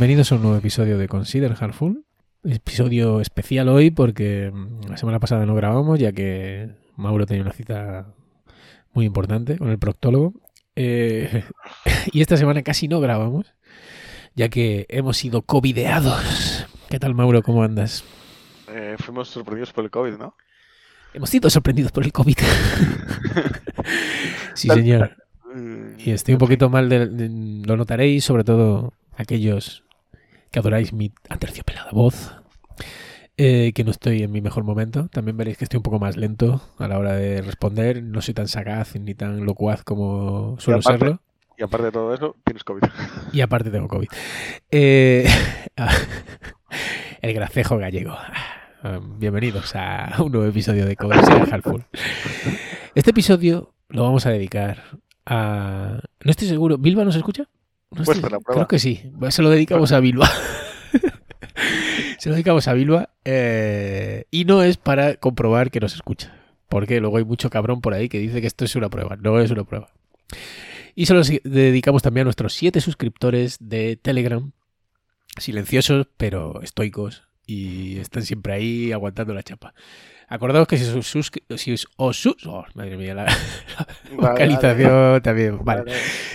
Bienvenidos a un nuevo episodio de Consider Hardful. Episodio especial hoy porque mm, la semana pasada no grabamos ya que Mauro tenía una cita muy importante con el proctólogo. Eh, y esta semana casi no grabamos ya que hemos sido covideados. ¿Qué tal Mauro? ¿Cómo andas? Eh, fuimos sorprendidos por el COVID, ¿no? Hemos sido sorprendidos por el COVID. sí, señor. Mm, Y estoy un poquito mal, de, de- lo notaréis, sobre todo aquellos que adoráis mi aterciopelada voz, eh, que no estoy en mi mejor momento. También veréis que estoy un poco más lento a la hora de responder. No soy tan sagaz ni tan locuaz como suelo aparte- serlo. Y aparte de todo eso, tienes COVID. Y aparte tengo COVID. Eh, el gracejo gallego. Ah, Bienvenidos a un nuevo episodio de Conversación Hardful. Este episodio lo vamos a dedicar a... No estoy seguro. ¿Bilba nos escucha? No estoy- por la prueba. Creo que sí. Se lo dedicamos a Bilba. Se lo dedicamos a Bilba. eh, y no es para comprobar que nos escucha. Porque luego hay mucho cabrón por ahí que dice que esto es una prueba. No es una prueba. Y se lo dedicamos también a nuestros siete suscriptores de Telegram. Silenciosos, pero estoicos. Y están siempre ahí aguantando la chapa. Acordaos que si os, si os, os sus- oh, madre mía, la, la vocalización también. Vale.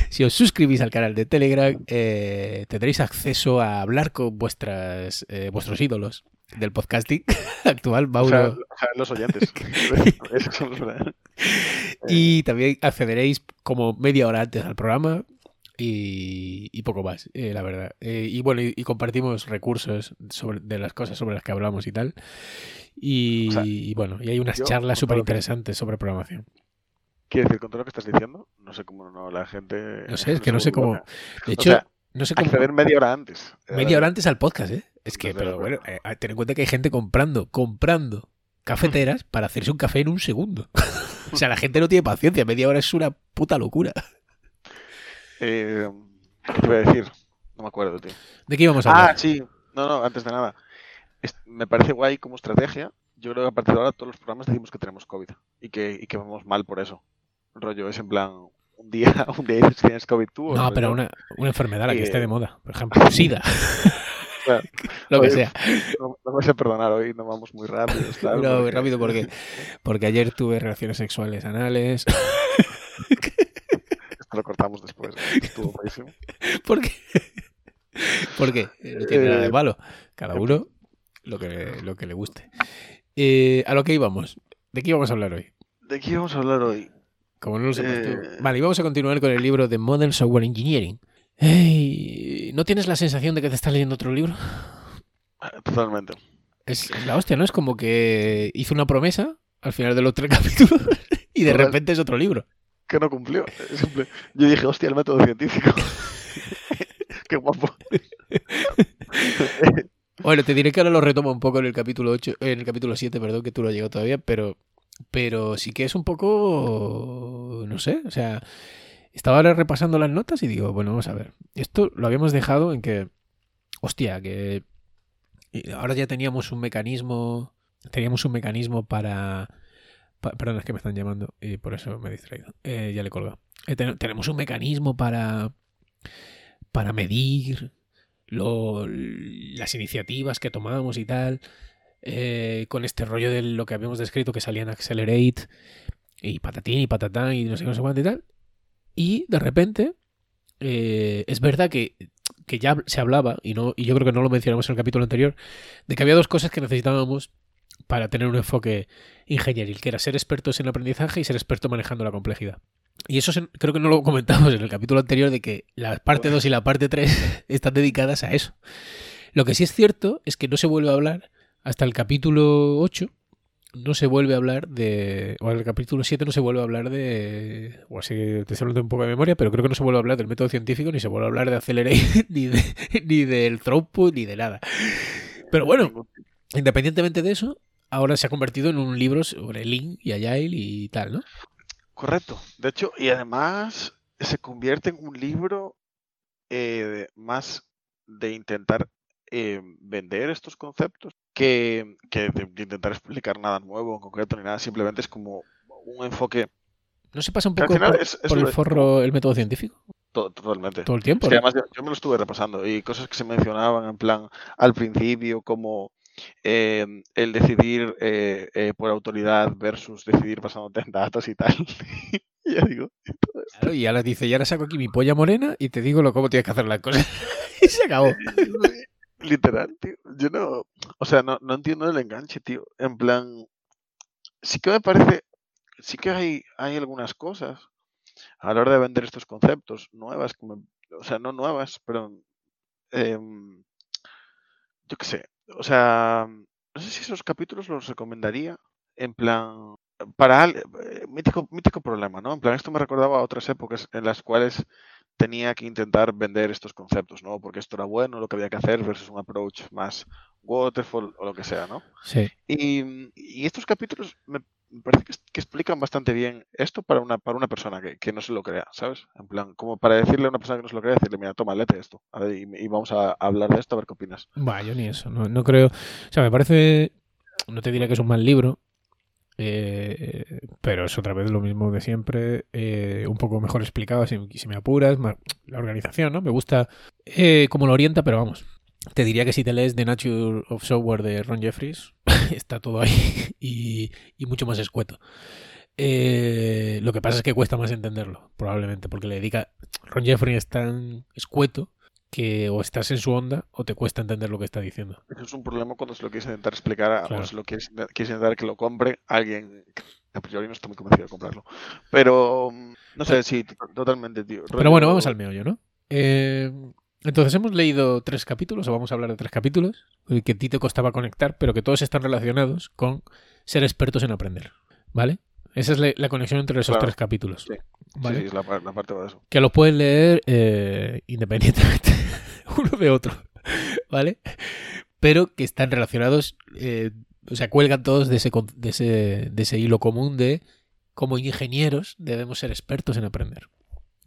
Si os suscribís al canal de Telegram, eh, tendréis acceso a hablar con vuestras, eh, vuestros ídolos del podcasting actual, O Mauro. sea, o sea, los oyentes. Y también accederéis como media hora antes al programa y, y poco más, eh, la verdad. Eh, y bueno, y, y compartimos recursos sobre, de las cosas sobre las que hablamos y tal. Y, O sea, y bueno, y hay unas yo, charlas súper interesantes sobre programación. Quiero decir, con todo lo que estás diciendo, no sé cómo no la gente. No sé, es que no sé cómo. De O hecho, sea, no sé cómo. Acceder media hora antes. Media Eh, hora antes al podcast, ¿eh? Es que, pero luego. bueno, eh, ten en cuenta que hay gente comprando, comprando cafeteras para hacerse un café en un segundo. o sea, la gente no tiene paciencia. Media hora es una puta locura. Eh, ¿Qué te iba a decir? No me acuerdo, tío. ¿De qué íbamos a hablar? Ah, sí. No, no, antes de nada. Es- me parece guay como estrategia. Yo creo que a partir de ahora todos los programas decimos que tenemos COVID y que, y que vamos mal por eso. Rollo, es en plan, un día, un día dices que tienes COVID tú. no, pero una, una enfermedad la que Eh, esté de moda. Por ejemplo, SIDA. Claro. Lo que sea. No, no me sé perdonar hoy, no vamos muy rápido. tal, No, muy rápido porque, porque ayer tuve relaciones sexuales anales. Lo cortamos después. Estuvo buenísimo. ¿Por qué? ¿Por qué? Eh, No tiene nada de Eh, malo. Cada uno lo que, lo que le guste. Eh, a lo que íbamos. ¿De qué íbamos a hablar hoy? ¿De qué vamos a hablar hoy? Como no lo. Eh. Vale, y vamos a continuar con el libro de Modern Software Engineering. ¿No tienes la sensación de que te estás leyendo otro libro? Totalmente. Es, es la hostia, ¿no? Es como que hizo una promesa al final de los tres capítulos y de Total. repente es otro libro. Que no cumplió. Yo dije, hostia, el método científico. Qué guapo. Bueno, te diré que ahora lo retomo un poco en el capítulo 8, en el capítulo 7, perdón, que tú no has llegado todavía, pero, pero sí que es un poco, no sé, o sea, estaba ahora repasando las notas y digo, bueno, vamos a ver, esto lo habíamos dejado en que, hostia, que ahora ya teníamos un mecanismo, teníamos un mecanismo para, pa- perdón, es que me están llamando y por eso me he distraído, Eh, ya le colgo. tenemos un mecanismo para, para medir las iniciativas que tomamos y tal, eh, con este rollo de lo que habíamos descrito que salían Accelerate y patatín y patatán y no sé no sé cuánto y tal. Y de repente, eh, es verdad que, que ya se hablaba, y, no, y yo creo que no lo mencionamos en el capítulo anterior, de que había dos cosas que necesitábamos para tener un enfoque ingenieril, que era ser expertos en aprendizaje y ser experto manejando la complejidad. Y eso creo que no lo comentamos en el capítulo anterior de que la parte 2 y la parte 3 están dedicadas a eso. Lo que sí es cierto es que no se vuelve a hablar hasta el capítulo 8. No se vuelve a hablar de. O en el capítulo 7 no se vuelve a hablar de. O así te estoy un poco de memoria, pero creo que no se vuelve a hablar del método científico, ni se vuelve a hablar de Accelerate, ni, de, ni del throughput, ni de nada. Pero bueno, independientemente de eso, ahora se ha convertido en un libro sobre Lean y Agile y tal, ¿no? Correcto. De hecho, y además se convierte en un libro eh, más de intentar eh, vender estos conceptos que, que de, de intentar explicar nada nuevo en concreto ni nada. Simplemente es como un enfoque ¿No se pasa un poco por, es, es por el forro el método científico? To- Totalmente. todo el tiempo. Es que ¿no? además yo, yo me lo estuve repasando y cosas que se mencionaban en plan al principio como eh, el decidir eh, eh, por autoridad versus decidir basándote en datos y tal. y ya digo. Claro, y ahora dice, y ahora saco aquí mi polla morena y te digo lo cómo tienes que hacer las cosas. y se acabó. Literal, tío. Yo no, o sea, no, no entiendo el enganche, tío. En plan, sí que me parece, sí que hay, hay algunas cosas a la hora de vender estos conceptos nuevas, me- o sea, no nuevas, pero em, yo qué sé, o sea, no sé si esos capítulos los recomendaría en plan, para eh, mítico, mítico problema, ¿no? En plan, esto me recordaba a otras épocas en las cuales tenía que intentar vender estos conceptos, ¿no? Porque esto era bueno, lo que había que hacer versus un approach más waterfall o lo que sea, ¿no? Sí. Y, y estos capítulos me me parece que, que explican bastante bien esto para una, para una persona que, que no se lo crea, ¿sabes? En plan, como para decirle a una persona que no se lo crea, decirle, mira, toma, léete esto, a ver, y, vamos a hablar de esto, a ver qué opinas. Va, yo ni eso. No, no creo. O sea, me parece. No te diría que es un mal libro. eh, pero es otra vez lo mismo de siempre. eh, un poco mejor explicado, si, si me apuras. La organización, ¿no? Me gusta eh, cómo lo orienta, pero vamos. Te diría que si te lees The Nature of Software de Ron Jeffries, está todo ahí y, y mucho más escueto. Eh, lo que pasa es que cuesta más entenderlo, probablemente, porque le dedica. Ron Jeffries es tan escueto que o estás en su onda o te cuesta entender lo que está diciendo. Eso es un problema cuando se lo quieres intentar explicar a, Claro. o se lo quieres, quieres intentar que lo compre alguien que a priori no está muy convencido de comprarlo. Pero, mm, no sé, sí, to- totalmente, tío. Pero bueno, vamos al meollo, ¿no? Eh, entonces hemos leído tres capítulos, o vamos a hablar de tres capítulos, eh, que a ti te costaba conectar, pero que todos están relacionados con ser expertos en aprender, ¿vale? Esa es la, la conexión entre esos Claro, tres capítulos, sí. ¿vale? Sí, sí, es la, par- la parte de eso. Que los puedes leer eh, independientemente uno de otro, ¿vale? Pero que están relacionados, eh, o sea, cuelgan todos de ese, de, ese, de ese hilo común de como ingenieros debemos ser expertos en aprender,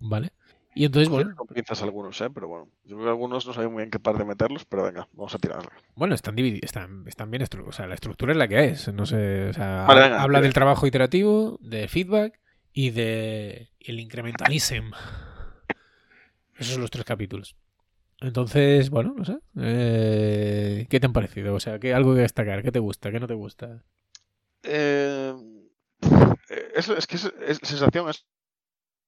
¿vale? Y entonces, bueno, con pinzas algunos, ¿eh? Pero bueno, yo creo que algunos no saben muy bien qué par de meterlos, pero venga, vamos a tirarle. bueno, están divididos, están, están bien estructurados, o sea, la estructura es la que es, no sé, o sea, Vale, ha- venga, habla del trabajo iterativo, de feedback y de el incrementalism. Esos son los tres capítulos. Entonces, bueno, no sé. eh, ¿Qué te han parecido? O sea, ¿qué, algo que destacar? ¿Qué te gusta? ¿Qué no te gusta? Eh, eso, es que es, es- sensación es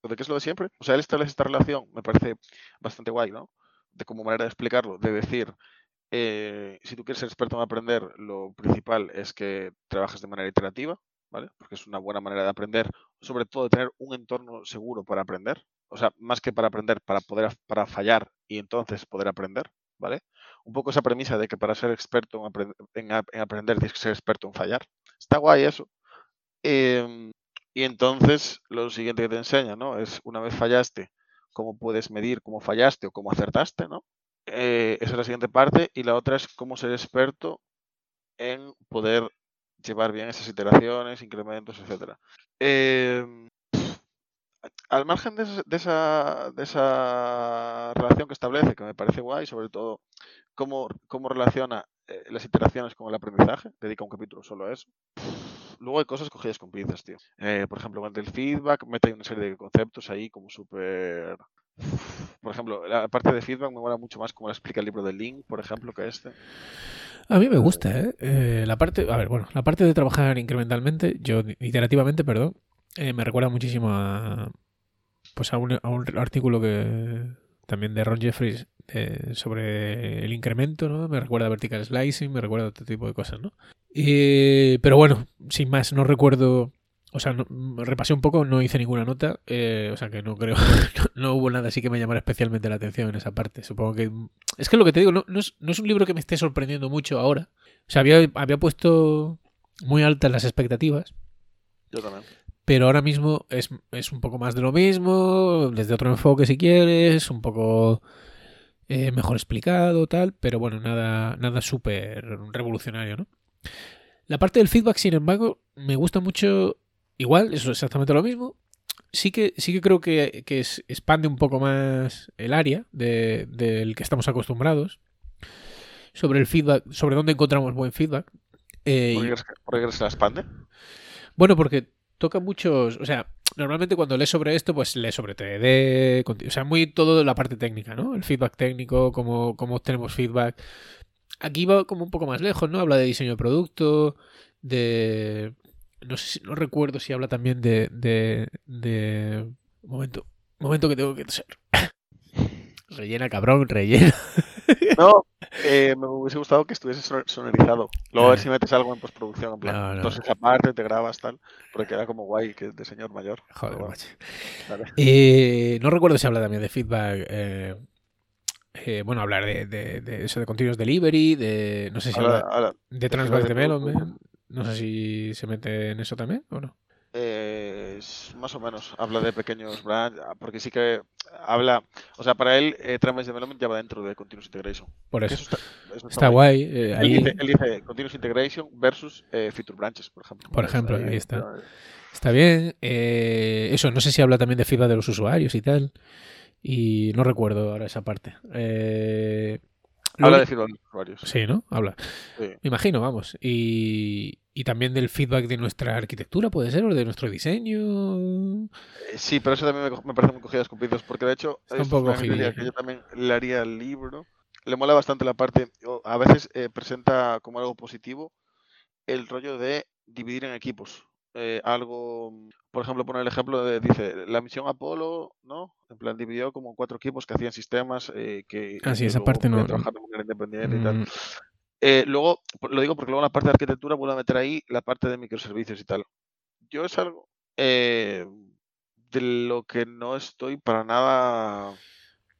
de que es lo de siempre. O sea, él establece esta relación, me parece bastante guay, ¿no? De como manera de explicarlo, de decir, eh, si tú quieres ser experto en aprender, lo principal es que trabajes de manera iterativa, ¿vale? Porque es una buena manera de aprender, sobre todo de tener un entorno seguro para aprender. O sea, más que para aprender, para poder para fallar y entonces poder aprender, ¿vale? Un poco esa premisa de que para ser experto en, en ap- en aprender tienes que ser experto en fallar. Está guay eso. Em, y entonces lo siguiente que te enseña, ¿no? Es una vez fallaste, cómo puedes medir cómo fallaste o cómo acertaste, ¿no? Eh, esa es la siguiente parte. Y la otra es cómo ser experto en poder llevar bien esas iteraciones, incrementos, etcétera. Em, al margen de, de esa, de esa relación que establece, que me parece guay, sobre todo cómo, cómo relaciona eh, las iteraciones con el aprendizaje, dedica un capítulo solo a eso. Luego hay cosas cogidas con pinzas, tío. Eh, por ejemplo, con el feedback, mete una serie de conceptos ahí como súper... Por ejemplo, la parte de feedback me mola mucho más como la explica el libro de Link, por ejemplo, que este. A mí me gusta, ¿eh? Eh, la parte, a ver, bueno, la parte de trabajar incrementalmente, yo iterativamente, perdón, eh, me recuerda muchísimo a, pues a un artículo que también de Ron Jeffries eh, sobre el incremento, ¿no? Me recuerda a vertical slicing, me recuerda a otro tipo de cosas, ¿no? Y- pero bueno, sin más, no recuerdo, o sea, no- repasé un poco, no hice ninguna nota, eh, o sea que no creo, no, hubo nada así que me llamara especialmente la atención en esa parte. Supongo que es que lo que te digo, no, no es, es un libro que me esté sorprendiendo mucho ahora. O sea, había, había puesto muy altas las expectativas, Yo también. Pero ahora mismo es, es un poco más de lo mismo, desde otro enfoque si quieres, un poco eh, mejor explicado, tal, pero bueno, nada, nada súper revolucionario, ¿no? La parte del feedback, sin embargo, me gusta mucho, igual, eso es exactamente lo mismo. Sí que, sí que creo que, que es- expande un poco más el área de- del que estamos acostumbrados sobre el feedback, sobre dónde encontramos buen feedback. Eh, ¿Por y- qué crees que, por qué crees que la expande? bueno, porque toca muchos, o sea, normalmente cuando lees sobre esto, pues lees sobre TDD, o sea, muy todo la parte técnica, ¿no? El feedback técnico, cómo, cómo obtenemos feedback. Aquí va como un poco más lejos, ¿no? Habla de diseño de producto, de... No sé no recuerdo si habla también de... de, de... momento, momento que tengo que ser. Rellena, cabrón, rellena. No, eh, me hubiese gustado que estuviese sonorizado. Luego a ver si metes algo en postproducción. En plan, Entonces, aparte te grabas tal, porque queda como guay, que es de señor mayor. Joder, macho. Eh, no recuerdo si habla también de feedback. Eh, eh, bueno, hablar de, de, eso de continuous delivery, de. No sé si habla, de transverse development. No sé si se mete en eso también o no. Eh, más o menos, habla de pequeños brands, ah, porque sí que habla, o sea, para él, eh, Development ya va dentro de Continuous Integration. Por eso. está, guay. Eh, él, dice, Continuous Integration versus eh, Feature Branches, por ejemplo. Por ejemplo, ahí, está. Está bien. Eh, eso, no sé si habla también de feedback de los usuarios y tal. Y no recuerdo ahora esa parte. Eh, Habla de feedback de los usuarios. Sí, ¿no? Habla. Me imagino, vamos. Y, y también del feedback de nuestra arquitectura, puede ser, o de nuestro diseño. Eh, sí, pero eso también me, parece muy cogidas con pinzas, porque de hecho, es un poco que yo también le haría el libro. Le mola bastante la parte, a veces eh, presenta como algo positivo el rollo de dividir en equipos. Eh, algo, por ejemplo, poner el ejemplo de, dice, la misión Apolo, ¿no? En plan, dividió como cuatro equipos que hacían sistemas eh, que... Ah, sí, esa parte no. Trabajar de manera independiente y tal. Eh, luego, lo digo porque luego en la parte de arquitectura vuelvo a meter ahí la parte de microservicios y tal. Yo es algo de lo que no estoy para nada...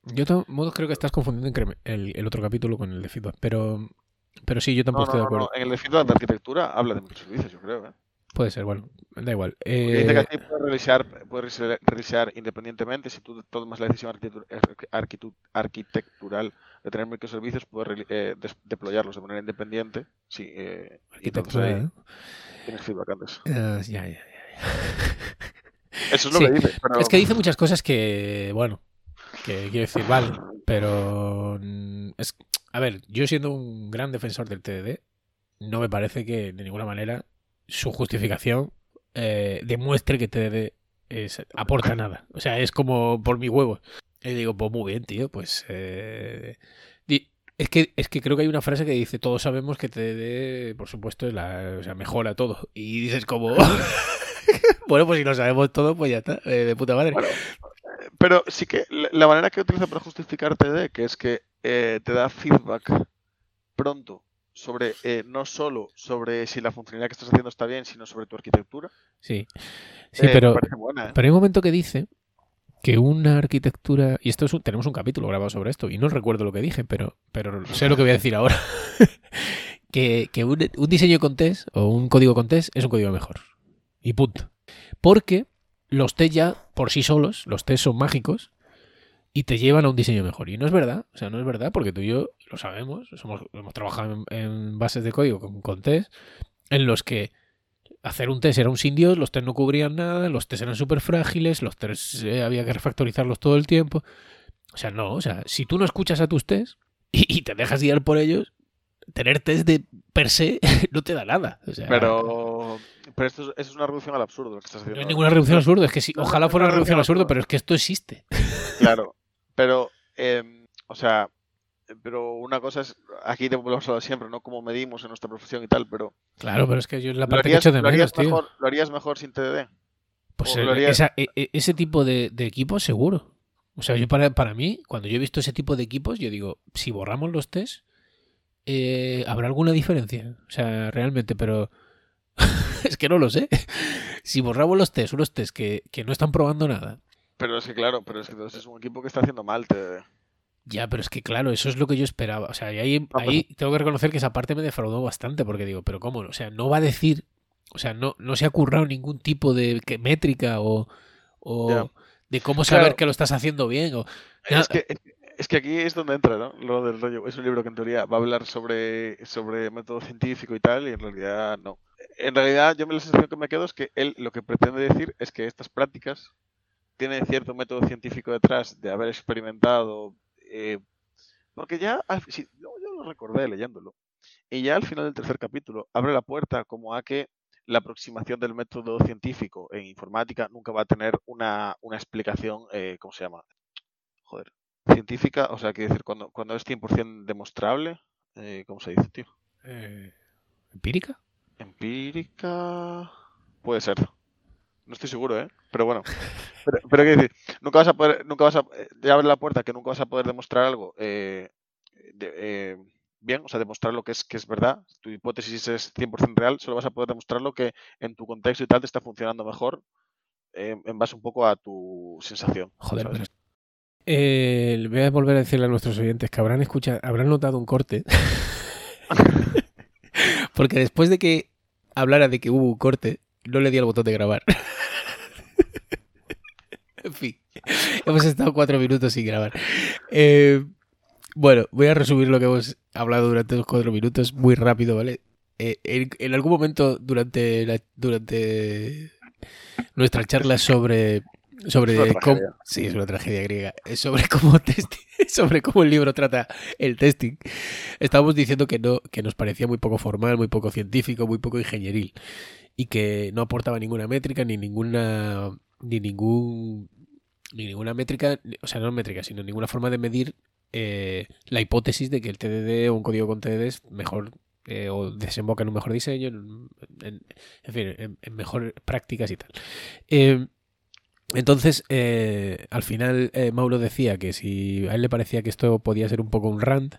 Yo de modo creo que estás confundiendo el, el, otro capítulo con el de feedback, pero, pero sí, yo tampoco estoy de acuerdo. En el de feedback de arquitectura habla de microservicios, yo creo. ¿eh? Puede ser, bueno, da igual. Dice que eh, puedes revisar independientemente. Si tú tomas la decisión arquitectural de tener microservicios, puedes eh, deployarlos de manera independiente. Sí, eh, arquitectura, Tienes feedback antes. ya, ya, ya. Eso es lo que dice. Es que dice muchas cosas que, bueno, que quiero decir, vale, pero mm, es, a ver, yo siendo un gran defensor del TDD, no me parece que de ninguna manera su justificación eh, demuestre que te aporta nada. O sea, es como por mi huevo. Y digo, pues muy bien, tío, pues... Eh, es que, es que creo que hay una frase que dice, todos sabemos que TDD, por supuesto, es la, o sea, mejora todo. Y dices como... bueno, pues si lo sabemos todo, pues ya está, eh, de puta madre. pero sí que la manera que utiliza para justificar TDD, que es que te da feedback pronto sobre eh, no solo sobre si la funcionalidad que estás haciendo está bien, sino sobre tu arquitectura. Sí, sí, eh, pero, ¿eh? pero hay un momento que dice que una arquitectura, y esto es tenemos un capítulo grabado sobre esto, y no recuerdo lo que dije, pero, pero sé lo que voy a decir ahora, que, un, un, diseño con test o un código con test es un código mejor. Y punto. Porque los test ya por sí solos, los test son mágicos, y te llevan a un diseño mejor. Y no es verdad, o sea, no es verdad, porque tú y yo lo sabemos, somos, hemos trabajado en, bases de código con, con test, en los que hacer un test era un sin Dios, los test no cubrían nada, los test eran súper frágiles, los test eh, había que refactorizarlos todo el tiempo. O sea, no, o sea, si tú no escuchas a tus test y, te dejas guiar por ellos, tener test de per se no te da nada. pero, pero esto es, una reducción al absurdo lo que estás haciendo. No es ninguna reducción al absurdo, es que sí, ojalá fuera una reducción al absurdo, pero es que esto existe. Claro, pero, em, o sea, pero una cosa es, aquí te hemos hablado siempre, ¿no? Cómo medimos en nuestra profesión y tal, pero... Claro, pero es que yo la parte que he hecho de menos, tío. Mejor, ¿Lo harías mejor sin TDD? Pues e, e, ese tipo de, de equipos seguro. O sea, yo para, para mí, cuando yo he visto ese tipo de equipos, yo digo, si borramos los test, eh, ¿habrá alguna diferencia? O sea, realmente, pero... es que no lo sé. si borramos los test, unos test que, que no están probando nada, pero es que claro, pero es que entonces es un equipo que está haciendo mal. Te... Ya, pero es que claro, eso es lo que yo esperaba. O sea, ahí, ahí tengo que reconocer que esa parte me defraudó bastante porque digo, pero ¿cómo? O sea, no va a decir, o sea, no, no se ha currado ningún tipo de métrica o, o de cómo saber que lo estás haciendo bien. O, es, que, es que aquí es donde entra, ¿no? Lo del rollo. Es un libro que en teoría va a hablar sobre, sobre método científico y tal, y en realidad no. En realidad, yo me la sensación que me quedo es que él lo que pretende decir es que estas prácticas tiene cierto método científico detrás de haber experimentado, eh, porque ya, yo, lo recordé leyéndolo, y ya al final del tercer capítulo abre la puerta como a que la aproximación del método científico en informática nunca va a tener una, una explicación, eh, ¿cómo se llama? Joder, científica, o sea, quiere decir, cuando, cuando es 100% demostrable, eh, ¿cómo se dice, tío? Eh, ¿Empírica? Empírica. Puede ser. No estoy seguro, ¿eh? Pero bueno. Pero, pero quiero decir, nunca vas a poder, nunca vas a, eh, te abre la puerta que nunca vas a poder demostrar algo eh, de- eh, bien, o sea, demostrar lo que es, que es verdad. Tu hipótesis es 100% real, solo vas a poder demostrarlo que en tu contexto y tal te está funcionando mejor eh, en base un poco a tu sensación. Joder, ¿sabes? pero... Eh, voy a volver a decirle a nuestros oyentes que habrán escuchado, habrán notado un corte. Porque después de que hablara de que hubo un corte, no le di al botón de grabar. En fin, hemos estado cuatro minutos sin grabar. Eh, bueno, voy a resumir lo que hemos hablado durante los cuatro minutos muy rápido, ¿vale? Eh, en, en algún momento durante, la, durante nuestra charla sobre sobre Es una cómo, sí es una tragedia griega sobre cómo sobre cómo el libro trata el testing estábamos diciendo que no que nos parecía muy poco formal muy poco científico muy poco ingenieril y que no aportaba ninguna métrica ni ninguna ni ningún ni ninguna métrica o sea no métrica sino ninguna forma de medir eh, la hipótesis de que el TDD o un código con TDD es mejor eh, o desemboca en un mejor diseño en, en- fin en, en mejor prácticas y tal. Eh, entonces, eh, al final, Mauro decía que si a él le parecía que esto podía ser un poco un rant,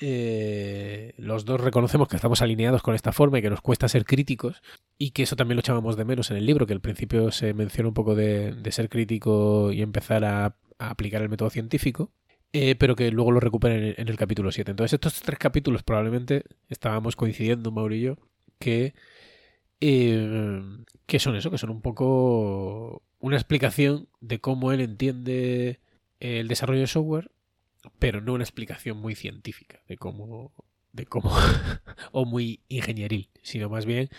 eh, los dos reconocemos que estamos alineados con esta forma y que nos cuesta ser críticos y que eso también lo echábamos de menos en el libro, que al principio se menciona un poco de, ser crítico y empezar a, aplicar el método científico. eh, pero que luego lo recupera en, en el capítulo 7. Entonces, estos tres capítulos probablemente estábamos coincidiendo, Mauro y yo, que eh, que son eso, que son un poco una explicación de cómo él entiende el desarrollo de software, pero no una explicación muy científica de cómo, de cómo o muy ingenieril, sino más bien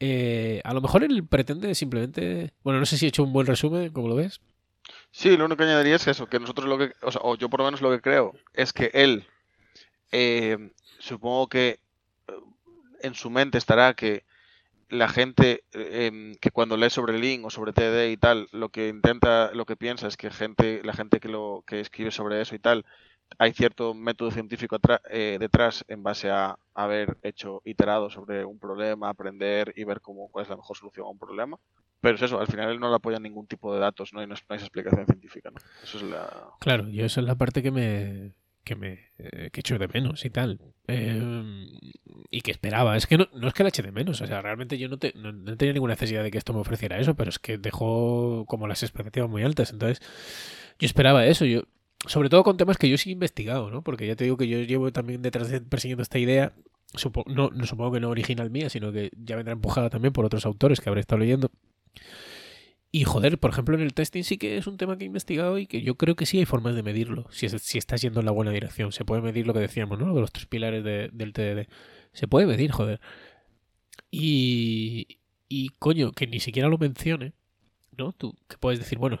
eh, a lo mejor él pretende simplemente, bueno, no sé si he hecho un buen resumen, ¿cómo lo ves? Sí, lo único que añadiría es eso, que nosotros lo que, o, sea, o yo por lo menos lo que creo, es que él, eh, supongo que eh, en su mente estará que la gente eh, em, que cuando lee sobre Lean o sobre TD y tal, lo que intenta, lo que piensa es que gente, la gente que lo que escribe sobre eso y tal, hay cierto método científico eh, detrás en base a haber hecho iterado sobre un problema, aprender y ver cómo cuál es la mejor solución a un problema. Pero es eso, al final él no le apoya ningún tipo de datos, no hay, no hay esa explicación científica, ¿no? Eso es la... Claro, yo esa es la parte que me que me eh, que echo de menos y tal. Eh, y que esperaba. Es que no, no es que la eche de menos o sea realmente yo no, te, no tenía ninguna necesidad de que esto me ofreciera eso pero es que dejó como las expectativas muy altas. Entonces yo esperaba eso. Yo sobre todo con temas que yo sí he investigado no porque ya te digo que yo llevo también detrás de persiguiendo esta idea supo- no, no supongo que no original mía sino que ya vendrá empujada también por otros autores que habré estado leyendo y joder, por ejemplo, en el testing sí que es un tema que he investigado y que yo creo que sí hay formas de medirlo, si, si estás yendo en la buena dirección. Se puede medir lo que decíamos, ¿no? De los tres pilares de- del TDD. Se puede medir, joder. Y, y coño, que ni siquiera lo mencione, ¿no? Tú que puedes decir, bueno,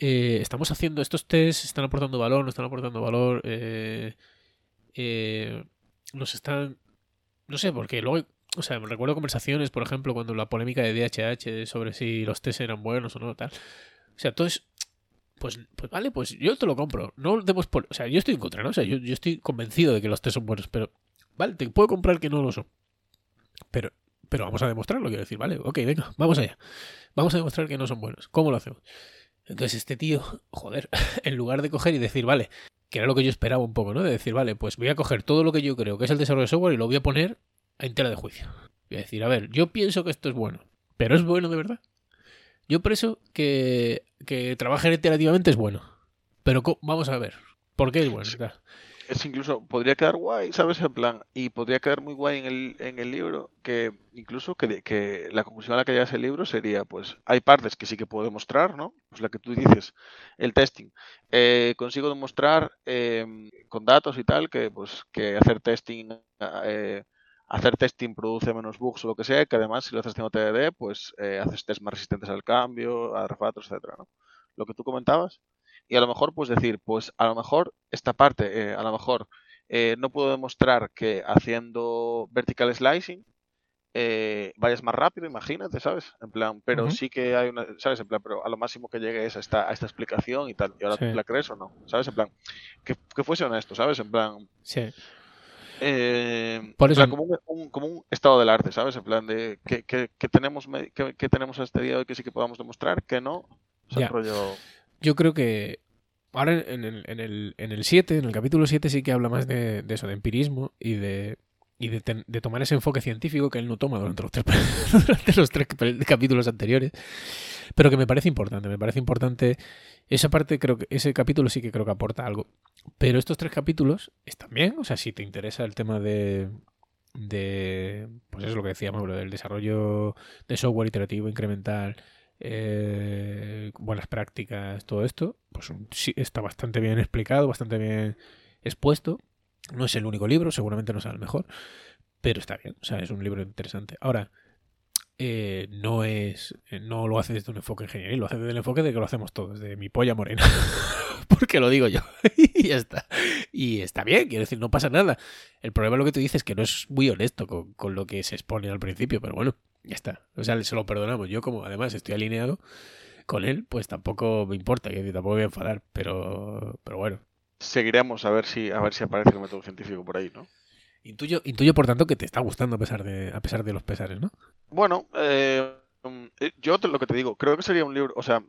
eh, estamos haciendo estos tests, están aportando valor, no están aportando valor, eh, eh, nos están... No sé, porque luego o sea, recuerdo conversaciones, por ejemplo, cuando la polémica de DHH sobre si los test eran buenos o no, tal. O sea, todo es. Pues, pues vale, pues yo te lo compro. No demos por. O sea, yo estoy en contra, ¿no? O sea, yo, yo estoy convencido de que los test son buenos, pero. Vale, te puedo comprar que no lo son. Pero, pero vamos a demostrarlo, quiero decir, vale, ok, venga, vamos allá. Vamos a demostrar que no son buenos. ¿Cómo lo hacemos? Entonces, este tío, joder, en lugar de coger y decir, vale, que era lo que yo esperaba un poco, ¿no? De decir, vale, pues voy a coger todo lo que yo creo que es el desarrollo de software y lo voy a poner en tela de juicio. Voy a decir, a ver, yo pienso que esto es bueno, pero es bueno de verdad. Yo pienso que, que trabajar iterativamente es bueno, pero vamos a ver, ¿por qué es bueno? Sí. Es incluso, podría quedar guay, ¿sabes? En plan, y podría quedar muy guay en el, en el libro, que incluso que, que la conclusión a la que llega ese libro sería, pues, hay partes que sí que puedo demostrar, ¿no? Pues la que tú dices, el testing. Eh, consigo demostrar eh, con datos y tal que, pues, que hacer testing, eh, hacer testing produce menos bugs o lo que sea, que además si lo haces haciendo TDD, pues eh, haces test más resistentes al cambio, a refactors, etcétera, ¿no? Lo que tú comentabas. Y a lo mejor, pues decir, pues a lo mejor esta parte, eh, a lo mejor eh, no puedo demostrar que haciendo vertical slicing eh, vayas más rápido, imagínate, ¿sabes? En plan, pero sí que hay una, ¿sabes? En plan, pero a lo máximo que llegue es a esta, a esta explicación y tal. ¿Y ahora Sí. tú la crees o no? ¿Sabes? En plan, que, que fuese honesto, ¿sabes? En plan, Sí. Eh, Por eso- como, un, un- como un estado del arte, ¿sabes? En plan de que, que, que tenemos que, que tenemos a este día hoy que sí que podamos demostrar, que no. O sea, rollo. Yo creo que ahora en el, en el, en el 7, en el capítulo 7 sí que habla más de, de eso, de empirismo y de y de, ten- de tomar ese enfoque científico que él no toma durante los tres, durante los tres cap- capítulos anteriores, pero que me parece importante, me parece importante esa parte, creo que ese capítulo sí que creo que aporta algo, pero estos tres capítulos están bien, o sea, si te interesa el tema de de pues es lo que decíamos, lo del desarrollo de software iterativo incremental, eh, buenas prácticas, todo esto, pues sí está bastante bien explicado, bastante bien expuesto. No es el único libro, seguramente no sea el mejor, pero está bien, o sea, es un libro interesante. Ahora, eh, no es eh, no lo hace desde un enfoque ingenieril, lo hace desde el enfoque de que lo hacemos todos, de mi polla morena. Porque lo digo yo. y ya está. Y está bien, quiero decir, no pasa nada. El problema es lo que tú dices, que no es muy honesto con, con lo que se expone al principio, pero bueno, ya está. O sea, se lo perdonamos. Yo, como además estoy alineado con él, pues tampoco me importa, que tampoco me voy a enfadar, pero, pero bueno. Seguiremos a ver si a ver si aparece el método científico por ahí, ¿no? Intuyo, intuyo, por tanto, que te está gustando a pesar de, a pesar de los pesares, ¿no? Bueno, eh, mm, eh, yo te- lo que te digo, creo que sería un libro, o sea,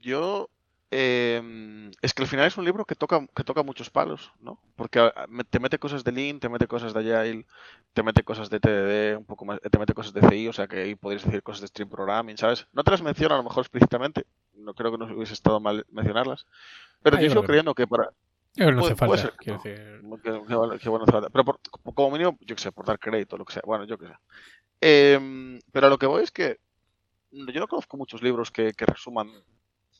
yo eh, es que al final es un libro que toca que toca muchos palos, ¿no? Porque ah, te mete cosas de Lean, te mete cosas de Agile, te mete cosas de TDD, un poco más, te mete cosas de CI, o sea que ahí podrías decir cosas de Stream Programming, ¿sabes? No te las menciono a lo mejor explícitamente, no creo que no hubiese estado mal mencionarlas, pero Ah, yo sigo creo creyendo que para, Creo que no hace falta. Qué, qué bueno, qué bueno hace falta. Pero por- como mínimo, yo que sé, por dar crédito, lo que sea. Bueno, yo que sé. Em, pero a lo que voy es que yo no conozco muchos libros que, resuman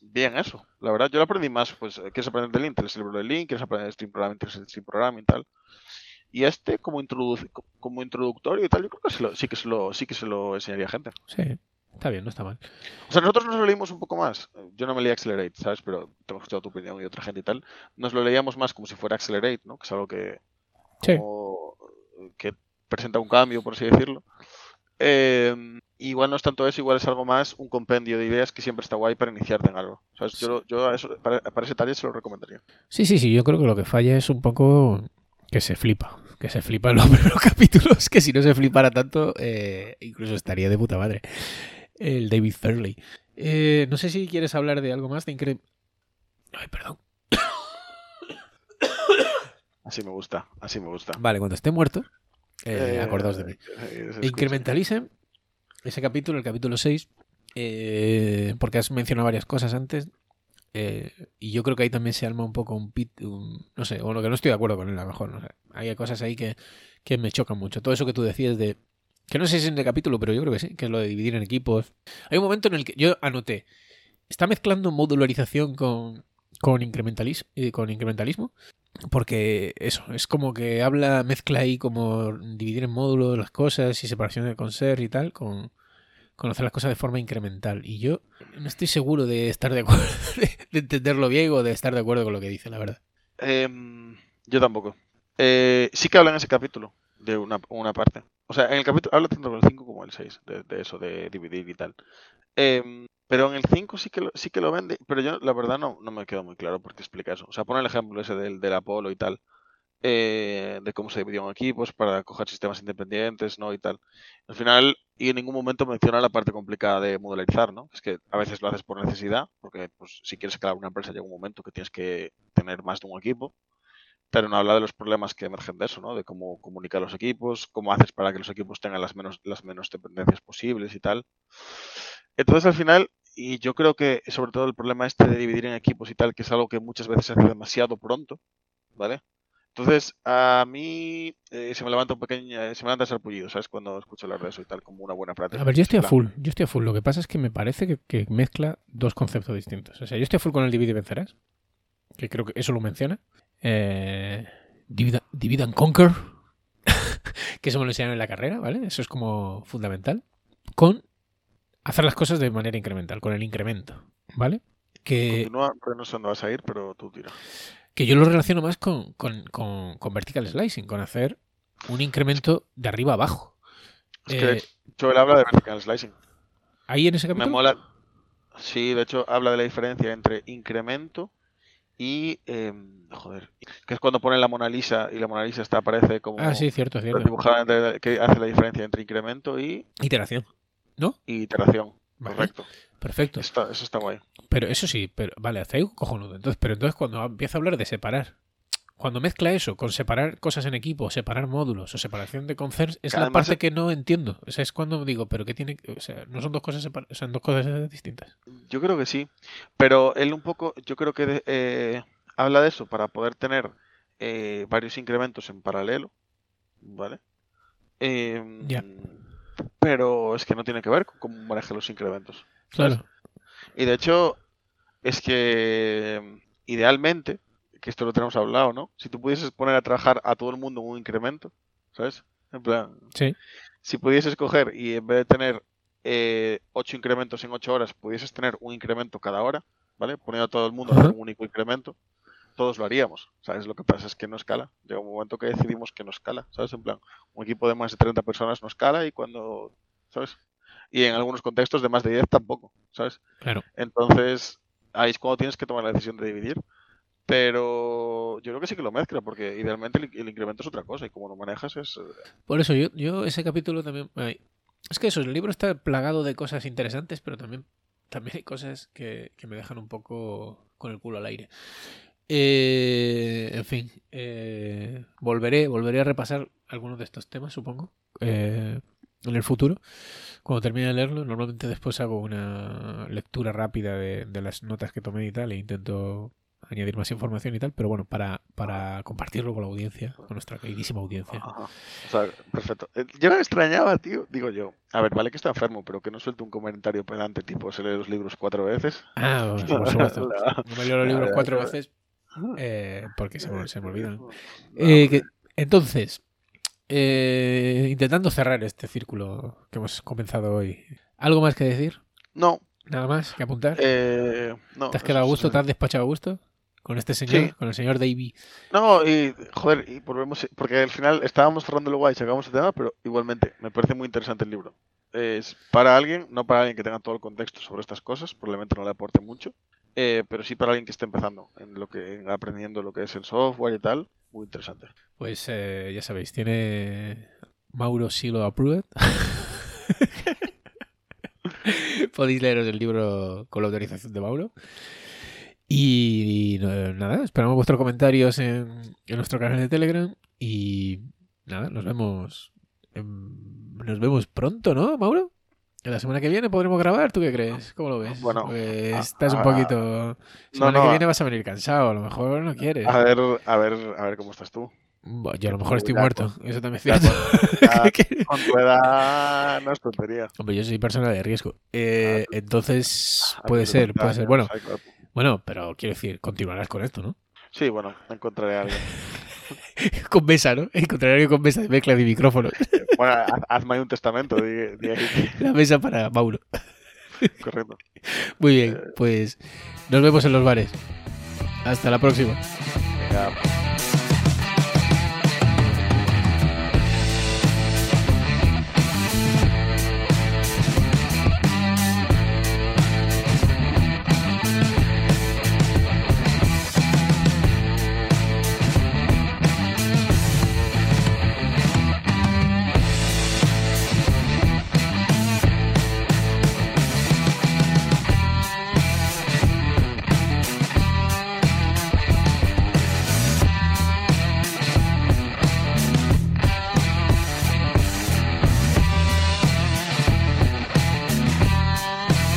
bien eso. La verdad, yo lo aprendí más, pues, eh, quieres aprender de Lean, tienes el libro de Lean, quieres aprender de Stream Programming, tienes el Stream Programming y tal. Y este, como, introduc- como introductorio y tal, yo creo que se lo- sí, que se lo, sí que se lo enseñaría a gente. Sí, está bien, no está mal. O sea, nosotros nos lo leímos un poco más. Yo no me leí Accelerate, ¿sabes? Pero tengo escuchado tu opinión y otra gente y tal. Nos lo leíamos más como si fuera Accelerate, ¿no? Que es algo que, Sí. como, eh, que presenta un cambio, por así decirlo. Eh, igual no es tanto eso, igual es algo más un compendio de ideas que siempre está guay para iniciarte en algo. ¿Sabes? Yo, lo- yo a eso, para, para ese taller se lo recomendaría. Sí, sí, sí, yo creo que lo que falla es un poco que se flipa. Que se flipa en los primeros capítulos, que si no se flipara tanto, eh, incluso estaría de puta madre. El David Fairley. Eh, no sé si quieres hablar de algo más de Incre... Ay, perdón. Así me gusta, así me gusta. Vale, cuando esté muerto, eh, Eh, acordaos de mí. eh. Incrementalism, ese capítulo, el capítulo 6, eh, porque has mencionado varias cosas antes, y yo creo que ahí también se arma un poco un pit, un- no sé, o lo que no estoy de acuerdo con él, a lo mejor, no sé. Hay cosas ahí que, que me chocan mucho. Todo eso que tú decías de, que no sé si es en el capítulo, pero yo creo que sí, que es lo de dividir en equipos. Hay un momento en el que yo anoté, está mezclando modularización con, con, incrementalis- con incrementalismo. Porque eso, es como que habla, mezcla ahí como dividir en módulos las cosas y separación de conser y tal, con, con hacer las cosas de forma incremental. Y yo no estoy seguro de estar de acuerdo, de, de entenderlo bien o de estar de acuerdo con lo que dice, la verdad. Em, yo tampoco. Eh, sí que habla en ese capítulo de una, una parte. O sea, en el capítulo habla tanto del 5 como el 6, de, de eso, de dividir y tal. Em, pero en el 5 sí que lo, sí que lo vende, pero yo la verdad no, no me quedó muy claro por qué explica eso. O sea, pone el ejemplo ese del, del Apolo y tal, eh, de cómo se dividió en equipos para coger sistemas independientes, ¿no? Y tal. Al final, y en ningún momento menciona la parte complicada de modularizar, ¿no? Es que a veces lo haces por necesidad, porque pues, si quieres escalar una empresa llega un momento que tienes que tener más de un equipo pero no habla de los problemas que emergen de eso, ¿no? De cómo comunicar los equipos, cómo haces para que los equipos tengan las menos, las menos dependencias posibles y tal. Entonces, al final, y yo creo que sobre todo el problema este de dividir en equipos y tal, que es algo que muchas veces se hace demasiado pronto, ¿vale? Entonces, a mí eh, se me levanta un pequeño, se me levanta el sarpullido, ¿sabes? Cuando escucho hablar de eso y tal, como una buena práctica. A ver, yo estoy a full, yo estoy a full. Lo que pasa es que me parece que, que mezcla dos conceptos distintos. O sea, yo estoy a full con el divide y vencerás, que creo que eso lo menciona. Eh, divide, divide and conquer, que eso me lo enseñaron en la carrera, ¿vale? Eso es como fundamental. Con hacer las cosas de manera incremental, con el incremento, ¿vale? Que, Continúa, porque no sé dónde vas a ir, pero tú tira. que yo lo relaciono más con, con, con, con vertical slicing, con hacer un incremento de arriba abajo. Es que Eh, hecho, él habla de vertical slicing. ¿Ahí en ese Me capítulo? mola. Sí, de hecho, habla de la diferencia entre incremento y. em, joder. Que es cuando pone la Mona Lisa y la Mona Lisa está, aparece como. Ah, sí, cierto, cierto. dibujada que hace la diferencia entre incremento y, Iteración. ¿No? y iteración. Vale. Correcto. Perfecto. Está- eso está guay. Pero eso sí, pero vale, ahí un cojonudo. Entonces, pero entonces cuando empieza a hablar de separar, cuando mezcla eso con separar cosas en equipo, separar módulos o separación de concerns, es la parte que no entiendo. O sea, es cuando digo, pero ¿qué tiene? O sea, no son dos cosas separ- son dos cosas distintas. Yo creo que sí. Pero él un poco, yo creo que eh, habla de eso para poder tener eh, varios incrementos en paralelo. ¿Vale? Em, Ya. Pero es que no tiene que ver con cómo maneja los incrementos. ¿sabes? Claro. Y de hecho, es que em, idealmente, que esto lo tenemos hablado, ¿no? Si tú pudieses poner a trabajar a todo el mundo en un incremento, ¿sabes? En plan, Sí. si pudieses coger y en vez de tener eh, ocho incrementos en ocho horas, pudieses tener un incremento cada hora, ¿vale? Poniendo a todo el mundo a hacer Ajá. un único incremento, todos lo haríamos, ¿sabes? Lo que pasa es que no escala. Llega un momento que decidimos que no escala, ¿sabes? En plan, un equipo de más de 30 personas no escala y cuando, ¿sabes? Y en algunos contextos de más de 10 tampoco, ¿sabes? Claro. Entonces, ahí es cuando tienes que tomar la decisión de dividir. Pero yo creo que sí que lo mezcla, porque idealmente el, incremento es otra cosa y como lo manejas es... eh, Por eso yo, yo ese capítulo también. es que eso, el libro está plagado de cosas interesantes, pero también, también hay cosas que, que me dejan un poco con el culo al aire. Eh, en fin, eh, volveré, volveré a repasar algunos de estos temas, supongo, eh, en el futuro. Cuando termine de leerlo, normalmente después hago una lectura rápida de las notas que tomé y tal, e intento añadir más información y tal, pero bueno, para, para compartirlo con la audiencia, con nuestra queridísima audiencia. Ajá. O sea, perfecto. Eh, Yo me extrañaba, tío. Digo yo, a ver, vale que está enfermo, pero que no suelte un comentario pedante tipo se lee los libros cuatro veces. Ah, por supuesto. La- No me leo los libros cuatro veces eh, porque se me, se me olvidan. Eh, que- entonces, eh, intentando cerrar este círculo que hemos comenzado hoy, ¿algo más que decir? No, ¿Nada más que apuntar? eh, no. ¿Te has quedado a gusto? ¿Te has despachado a gusto? Con este señor, Sí. con el señor Davy. No, y joder, y volvemos, porque al final estábamos cerrando el guay, sacamos el tema, pero igualmente me parece muy interesante el libro. Es para alguien, no para alguien que tenga todo el contexto sobre estas cosas, probablemente no le aporte mucho, eh, pero sí para alguien que esté empezando en lo que en aprendiendo lo que es el software y tal, muy interesante. Pues eh, ya sabéis, tiene Mauro Silo Approved. Podéis leeros el libro con la autorización de Mauro. Y, nada, esperamos vuestros comentarios en, en nuestro canal de Telegram. Y nada, nos vemos. em, nos vemos pronto, ¿no, Mauro? La semana que viene podremos grabar, ¿tú qué crees? ¿Cómo lo ves? Bueno, Pues a- estás un poquito. Semana no, que viene vas a venir cansado, a lo mejor no quieres. A ver, a ver, a ver cómo estás tú. Yo a lo mejor estoy Ya, muerto, con- eso también es cierto. Que- con tu edad no es tontería. Hombre, yo soy persona de riesgo. Eh, entonces, A puede ser, 40 puede ser. Bueno, bueno, pero quiero decir, continuarás con esto, ¿no? Sí, bueno, encontraré a alguien. con mesa, ¿no? Encontraré alguien con mesa de mezcla de micrófonos. Bueno, haz- hazme ahí un testamento, di, di La mesa para Mauro. correcto. Muy bien, pues nos vemos en los bares. Hasta la próxima. Venga.